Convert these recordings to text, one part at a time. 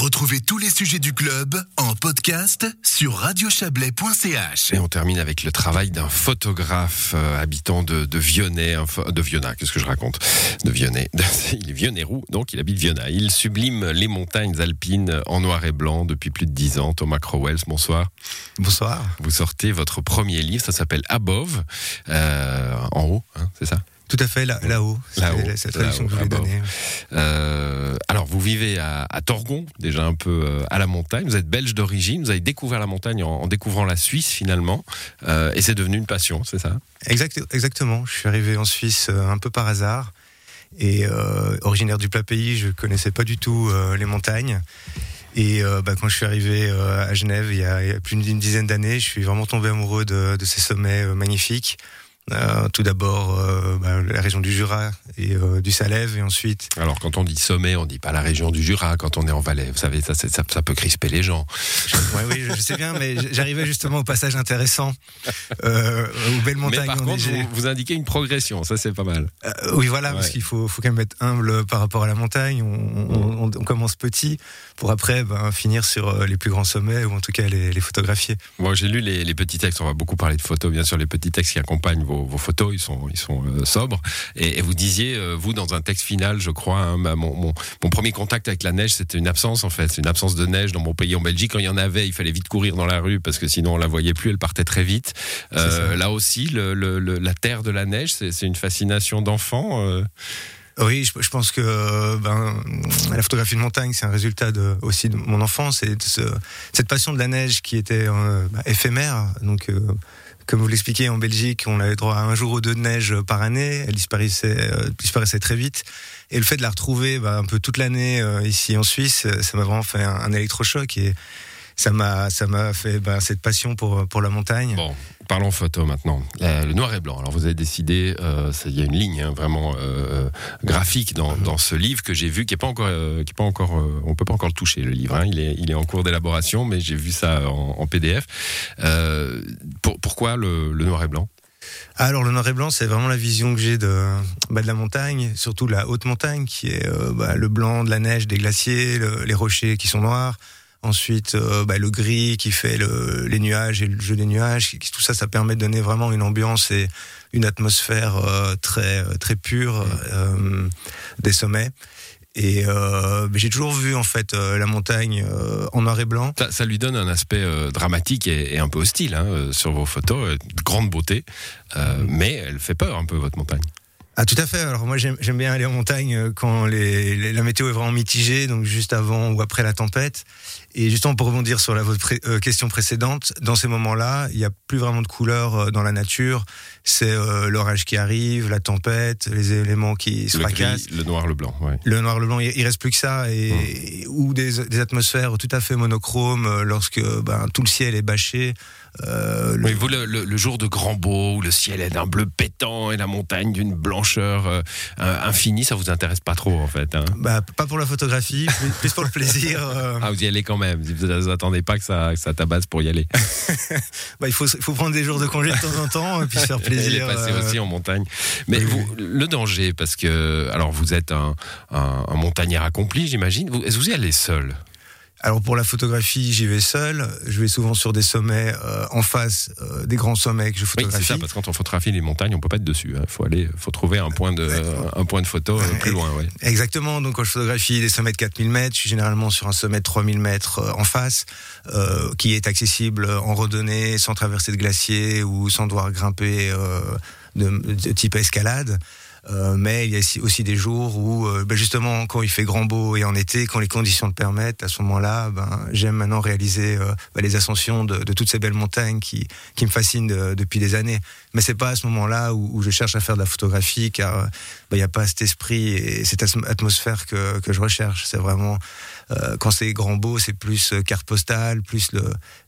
Retrouvez tous les sujets du club en podcast sur radiochablais.ch. Et on termine avec le travail d'un photographe euh, habitant de, de Vionnet, de Vionnat, qu'est-ce que je raconte? De Vionnet. Il est Vionnais-roux, donc il habite Vionnat. Il sublime les montagnes alpines en noir et blanc depuis plus de dix ans. Thomas Crowells, bonsoir. Bonsoir. Vous sortez votre premier livre, ça s'appelle Above, euh, en haut, hein, c'est ça? Tout à fait, là- là-haut. C'est la- c'est la traduction que je voulais donner. Euh, alors, vous vivez à, à Torgon, déjà un peu euh, à la montagne. Vous êtes belge d'origine. Vous avez découvert la montagne en, en découvrant la Suisse finalement, Euh, et c'est devenu une passion, c'est ça? Exact, exactement. Je suis arrivé en Suisse euh, un peu par hasard. Et euh, originaire du plat pays, je connaissais pas du tout les montagnes. Et euh, bah, quand je suis arrivé euh, à Genève il y, a, il y a plus d'une dizaine d'années, je suis vraiment tombé amoureux de, de ces sommets euh, magnifiques. Euh, tout d'abord euh, bah, la région du Jura et euh, du Salève, et ensuite Alors, quand on dit sommet, on dit pas la région du Jura. Quand on est en Valais, vous savez, ça, ça, ça peut crisper les gens. Ouais, oui, je, je sais bien, mais j'arrivais justement au passage intéressant, aux belles montagnes Mais par contre, enneigées. vous, vous indiquez une progression. Ça, c'est pas mal. Oui, voilà, parce qu'il faut, faut quand même être humble par rapport à la montagne. On, on- on- on commence petit pour après ben, finir sur les plus grands sommets ou en tout cas les, les photographier. Moi, j'ai lu les, les petits textes. On va beaucoup parler de photos, bien sûr. Les petits textes qui accompagnent vos, vos photos, ils sont, ils sont euh, sobres. Et, et vous disiez, euh, vous, dans un texte final, je crois, hein, bah, mon, mon, mon premier contact avec la neige, c'était une absence, en fait. Une absence de neige dans mon pays, en Belgique. Quand il y en avait, il fallait vite courir dans la rue parce que sinon on la voyait plus. Elle partait très vite. Euh, là aussi, le, le- le- la terre de la neige, c'est une fascination d'enfant. Oui, je, je pense que ben, la photographie de montagne, c'est un résultat de, aussi de mon enfance et de ce- cette passion de la neige qui était euh, bah, éphémère. Donc, euh, comme vous l'expliquez, en Belgique, on avait droit à un jour ou deux de neige par année. Elle disparaissait, euh, disparaissait très vite. Et le fait de la retrouver bah, un peu toute l'année euh, ici en Suisse, euh, ça m'a vraiment fait un, un électrochoc et ça m'a ça m'a fait bah, cette passion pour pour la montagne. Bon, parlons photo maintenant. Euh, le noir et blanc. Alors vous avez décidé, euh, il y a une ligne hein, vraiment euh, graphique dans, dans ce livre que j'ai vu, qui est pas encore, euh, qui est pas encore, on peut pas encore le toucher le livre. hein. Il est, il est en cours d'élaboration, mais j'ai vu ça en, en PDF. Pour- pourquoi le, le noir et blanc? Alors le noir et blanc, c'est vraiment la vision que j'ai de, bah, de la montagne, surtout la haute montagne, qui est euh, bah, le blanc de la neige, des glaciers, le- les rochers qui sont noirs. Ensuite, euh, bah, le gris qui fait le- les nuages et le jeu des nuages. qui- tout ça, ça permet de donner vraiment une ambiance et une atmosphère euh, très très pure euh, des sommets. Et euh, j'ai toujours vu en fait euh, la montagne euh, en noir et blanc. ça, ça lui donne un aspect euh, dramatique et, et un peu hostile hein, euh, sur vos photos. euh, de grande beauté, euh, mais elle fait peur un peu votre montagne. Ah tout à fait. Alors moi j'aime bien aller en montagne euh, quand les, les- la météo est vraiment mitigée, donc juste avant ou après la tempête. Et justement pour rebondir sur la votre pré- euh, question précédente, dans ces moments-là, il n'y a plus vraiment de couleurs euh, dans la nature. C'est euh, l'orage qui arrive, la tempête, les éléments qui se Le fracassent. gris, le noir, le blanc. ouais. Le noir, le blanc, il il reste plus que ça, et ou des, des atmosphères tout à fait monochromes lorsque ben, tout le ciel est bâché. Euh, le- Oui, vous, le, le- le jour de grand beau, où le ciel est d'un bleu pétant et la montagne d'une blancheur euh, euh, infinie, ça vous intéresse pas trop en fait. hein? Bah, pas pour la photographie, plus, plus pour le plaisir. euh, ah, vous y allez quand même. Vous attendez pas que ça, que ça tabasse pour y aller. Bah, il faut, prendre des jours de congé de temps en temps et puis se faire plaisir. passé euh, aussi en montagne. Mais oui, vous, le danger, parce que alors vous êtes un, un, un montagnard accompli, j'imagine. Vous, est-ce que vous y allez seul? Alors pour la photographie, j'y vais seul. Je vais souvent sur des sommets euh, en face euh, des grands sommets que je Oui, c'est photographie. ça, parce que quand on photographie les montagnes, on peut pas être dessus. Il faut aller, faut trouver un point de, un point de photo euh, plus loin. Ouais. Exactement. Donc quand je photographie des sommets de 4000 mètres, je suis généralement sur un sommet de 3000 mètres euh, en face, euh, qui est accessible en randonnée, sans traverser de glacier ou sans devoir grimper euh, de, de type escalade. Euh, mais il y a aussi- des jours où, euh, ben justement, quand il fait grand beau et en été, quand les conditions le permettent, à ce moment-là, ben, j'aime maintenant réaliser euh, ben, les ascensions de, toutes ces belles montagnes qui, qui me fascinent de- depuis des années. Mais c'est pas à ce moment-là où, où je cherche à faire de la photographie, car ben, il n'y a pas cet esprit et cette atm- atmosphère que, que je recherche. C'est vraiment quand c'est grand beau, c'est plus carte postale, plus le,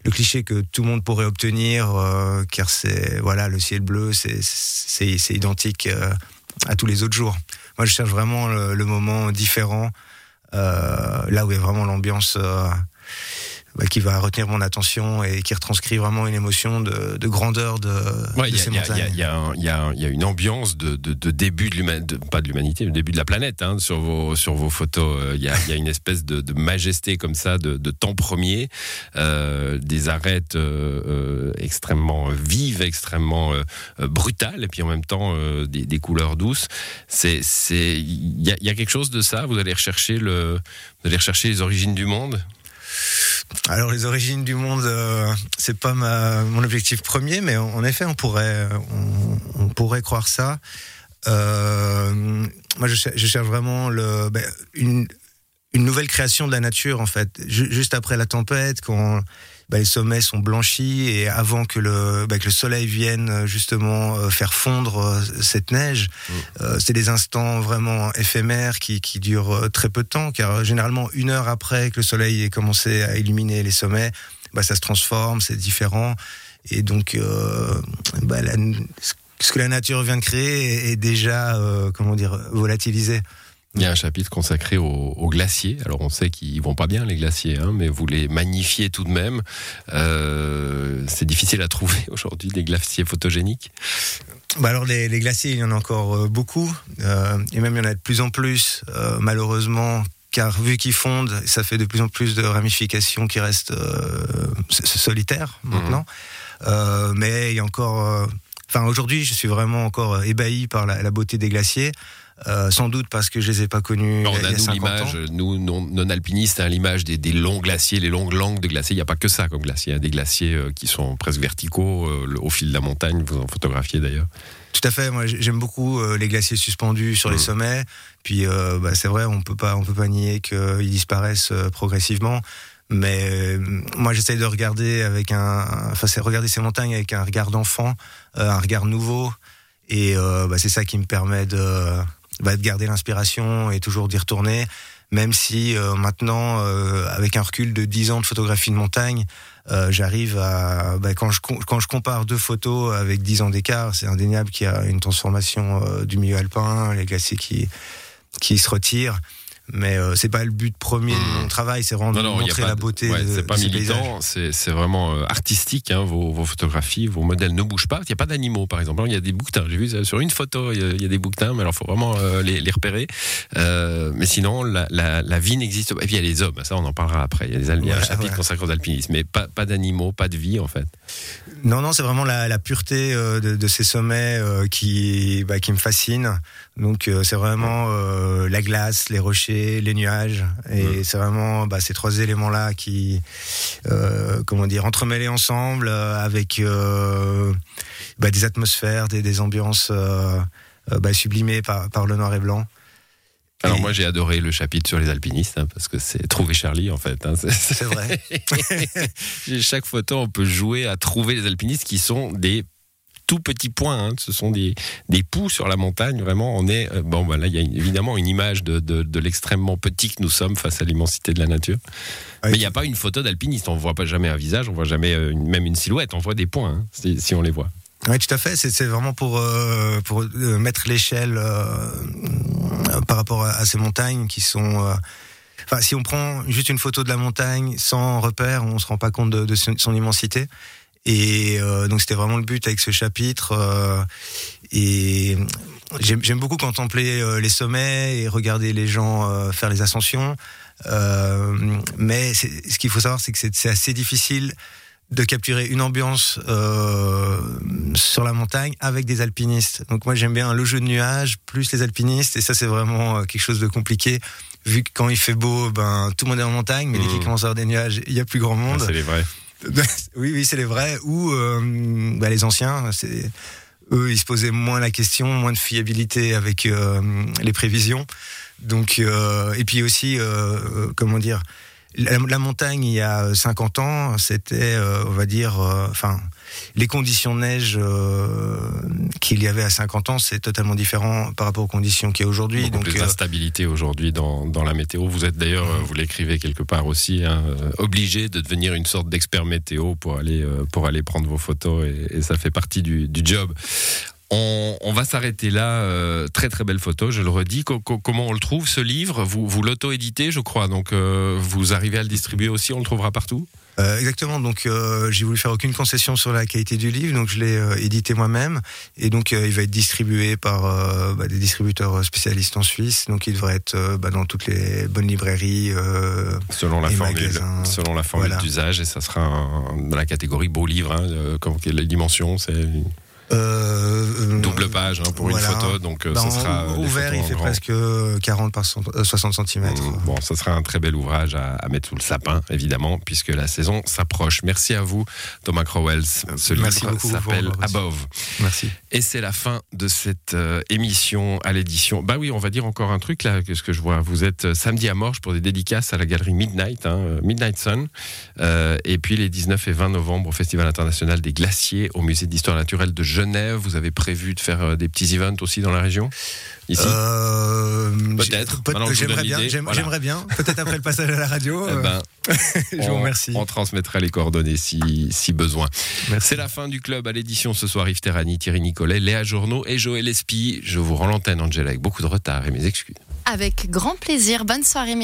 le cliché que tout le monde pourrait obtenir, euh, car c'est voilà le ciel bleu, c'est identique euh, à tous les autres jours. Moi, je cherche vraiment le, moment différent, euh, là où il y a vraiment l'ambiance. euh, bah, qui va retenir mon attention et qui retranscrit vraiment une émotion de, de grandeur de, Ouais, de il y, a- ces a- montagnes. il y a y y une ambiance de, début de l'humanité, pas de l'humanité, mais début de la planète hein, sur vos sur vos photos. Euh, Il y a, il y a une espèce de, majesté comme ça, de, temps premier, euh, des arêtes euh, euh, extrêmement vives, extrêmement euh, euh, brutales, et puis en même temps euh, des, des couleurs douces. C'est il y a, il y a quelque chose de ça. Vous allez rechercher le vous allez rechercher les origines du monde. Alors les origines du monde, euh, c'est pas mon objectif premier, mais en, effet, on pourrait, on, pourrait croire ça. Euh, moi, je, cher- je cherche vraiment ben, une, une nouvelle création de la nature, en fait. Ju- juste après la tempête, quand ben, les sommets sont blanchis et avant que le, ben, que le soleil vienne euh, justement euh, faire fondre euh, cette neige, euh, c'est des instants vraiment éphémères qui, qui durent très peu de temps, car généralement une heure après que le soleil ait commencé à illuminer les sommets, bah, ça se transforme, c'est différent, et donc euh, bah, la- ce que la nature vient de créer est, est déjà, euh, comment dire, volatilisé. Il y a un chapitre consacré aux, aux glaciers. Alors on sait qu'ils vont pas bien les glaciers, hein, mais vous les magnifiez tout de même. Euh, c'est difficile à trouver aujourd'hui des glaciers photogéniques. Bah alors les, les glaciers, il y en a encore euh, beaucoup, euh, et même il y en a de plus en plus, euh, malheureusement, car vu qu'ils fondent, ça fait de plus en plus de ramifications qui restent solitaires maintenant. Euh, mais il y a encore, enfin aujourd'hui, je suis vraiment encore ébahi par la, la beauté des glaciers. Euh, sans doute parce que je les ai pas connus on a, il y a nous 50 l'image, nous non, non alpinistes, hein, l'image des, des longs glaciers, les longues langues de glaciers. Il n'y a pas que ça comme glacier. Il y a des glaciers euh, qui sont presque verticaux euh, au fil de la montagne. Vous en photographiez d'ailleurs. Tout à fait. Moi, j'aime beaucoup les glaciers suspendus sur les Mm. sommets. Puis, bah, c'est vrai, on peut pas, on peut pas nier qu'ils disparaissent progressivement. Mais moi, j'essaye de regarder avec un, enfin, regarder ces montagnes avec un regard d'enfant, un regard nouveau. Et bah, c'est ça qui me permet de, bah, de garder l'inspiration et toujours d'y retourner. Même si euh, maintenant, euh, avec un recul de 10 ans de photographie de montagne, euh, j'arrive à bah, quand je compare deux photos avec 10 ans d'écart, c'est indéniable qu'il y a une transformation du milieu alpin, les glaciers qui qui se retirent. Mais euh, c'est pas le but premier de mon travail, c'est vraiment de y a montrer la de- beauté ouais, de, c'est pas de militant, c'est vraiment euh, artistique. hein, vos, vos photographies, vos modèles ne bougent pas. Il n'y a pas d'animaux, par exemple. Il y a des bouquetins. J'ai vu sur une photo, il y a, il y a des bouquetins, mais alors il faut vraiment euh, les, les repérer. Euh, mais sinon, la, la- la vie n'existe pas. Et puis il y a les hommes. Ça, on en parlera après. Il y a, des il y a un chapitre ouais. consacré aux alpinistes, mais pas, pas d'animaux, pas de vie en fait. Non, non, c'est vraiment la, la pureté de, de ces sommets qui, bah, qui me fascine. Donc c'est vraiment la glace, les rochers, les nuages, et c'est vraiment bah, ces trois éléments-là qui, euh, comment dire, entremêlés ensemble euh, avec euh, bah, des atmosphères, des, des ambiances euh, bah, sublimées par, par le noir et blanc. Alors Et- moi j'ai adoré le chapitre sur les alpinistes hein, parce que c'est trouver Charlie en fait. hein. C'est vrai. Chaque photo on peut jouer à trouver les alpinistes qui sont des tout petits points. hein. Ce sont des, des poux sur la montagne. Vraiment, on est euh, bon. Là, il y a évidemment une image de, de, de l'extrêmement petit que nous sommes face à l'immensité de la nature. Mais il n'y a pas une photo d'alpiniste. On voit pas jamais un visage. On voit jamais euh, une- même une silhouette. On voit des points hein, si, si on les voit. Oui, tout à fait. C'est vraiment pour, euh, pour mettre l'échelle euh, par rapport à, à ces montagnes qui sont. euh, Enfin, si on prend juste une photo de la montagne sans repère, on se rend pas compte de, son immensité. Et euh, donc, c'était vraiment le but avec ce chapitre. euh, et j'aime beaucoup contempler euh, les sommets et regarder les gens faire les ascensions. Mais ce qu'il faut savoir, c'est que c'est assez difficile de capturer une ambiance sur la montagne avec des alpinistes. Donc moi j'aime bien le jeu de nuages plus les alpinistes et ça c'est vraiment quelque chose de compliqué vu que quand il fait beau ben tout le monde est en montagne mais dès qu'il commence à avoir des nuages il y a plus grand monde. Ah, c'est les vrais. oui oui c'est les vrais. Ou euh, bah, les anciens c'est eux ils se posaient moins la question moins de fiabilité avec euh, les prévisions. Donc euh, et puis aussi euh, euh, comment dire la, la montagne il y a 50 ans c'était euh, on va dire euh, enfin les conditions de neige euh, qu'il y avait à 50 ans c'est totalement différent par rapport aux conditions qu'il y a aujourd'hui donc plus euh, d'instabilité aujourd'hui dans, dans la météo. Vous êtes d'ailleurs, euh, vous l'écrivez quelque part aussi, hein, euh, obligé de devenir une sorte d'expert météo pour aller, euh, pour aller prendre vos photos et, et ça fait partie du, du job. On, on va s'arrêter là. euh, très très belle photo, je le redis. Co- co- comment on le trouve ce livre? Vous, vous l'auto-éditez, je crois. Donc euh, vous arrivez à le distribuer aussi. On le trouvera partout? Euh, exactement. Donc, euh, j'ai voulu faire aucune concession sur la qualité du livre, donc je l'ai euh, édité moi-même, et donc euh, il va être distribué par euh, bah, des distributeurs spécialistes en Suisse. Donc, il devrait être euh, bah, dans toutes les bonnes librairies. euh, Selon la Et formule, magasins. selon la formule Voilà. d'usage, et ça sera un- dans la catégorie beau livre. Hein, euh, comme quelle est la dimension, c'est une euh, double page hein, pour voilà. une photo, donc euh, bah, ça sera euh, ouvert, il fait grand. presque euh, 40 par cent- euh, 60 cm. Mm, Bon, ça sera un très bel ouvrage à, à mettre sous le sapin, évidemment, puisque la saison s'approche. Merci à vous, Thomas Crowells. Ce livre s'appelle. Above. Merci. Et c'est la fin de cette euh, émission à l'édition. Bah oui, on va dire encore un truc là, qu'est-ce que je vois. Vous êtes euh, samedi à Morges pour des dédicaces à la galerie Midnight, hein, euh, Midnight Sun. Euh, et puis les 19 et 20 novembre au Festival international des glaciers au musée d'histoire naturelle de Genève. Vous avez prévu de faire euh, des petits events aussi dans la région? Ici? Euh, Peut-être. peut- je vous J'aimerais bien. voilà. Bien. Peut-être après le passage à la radio. Eh euh, ben, je vous on- remercie. On transmettra les coordonnées si, si besoin. Merci. C'est la fin du club à l'édition ce soir. Yves Terrani, Thierry Nicolet, Léa Journeau et Joël Espy. Je vous rends l'antenne, Angela, avec beaucoup de retard et mes excuses. Avec grand plaisir. Bonne soirée, messieurs.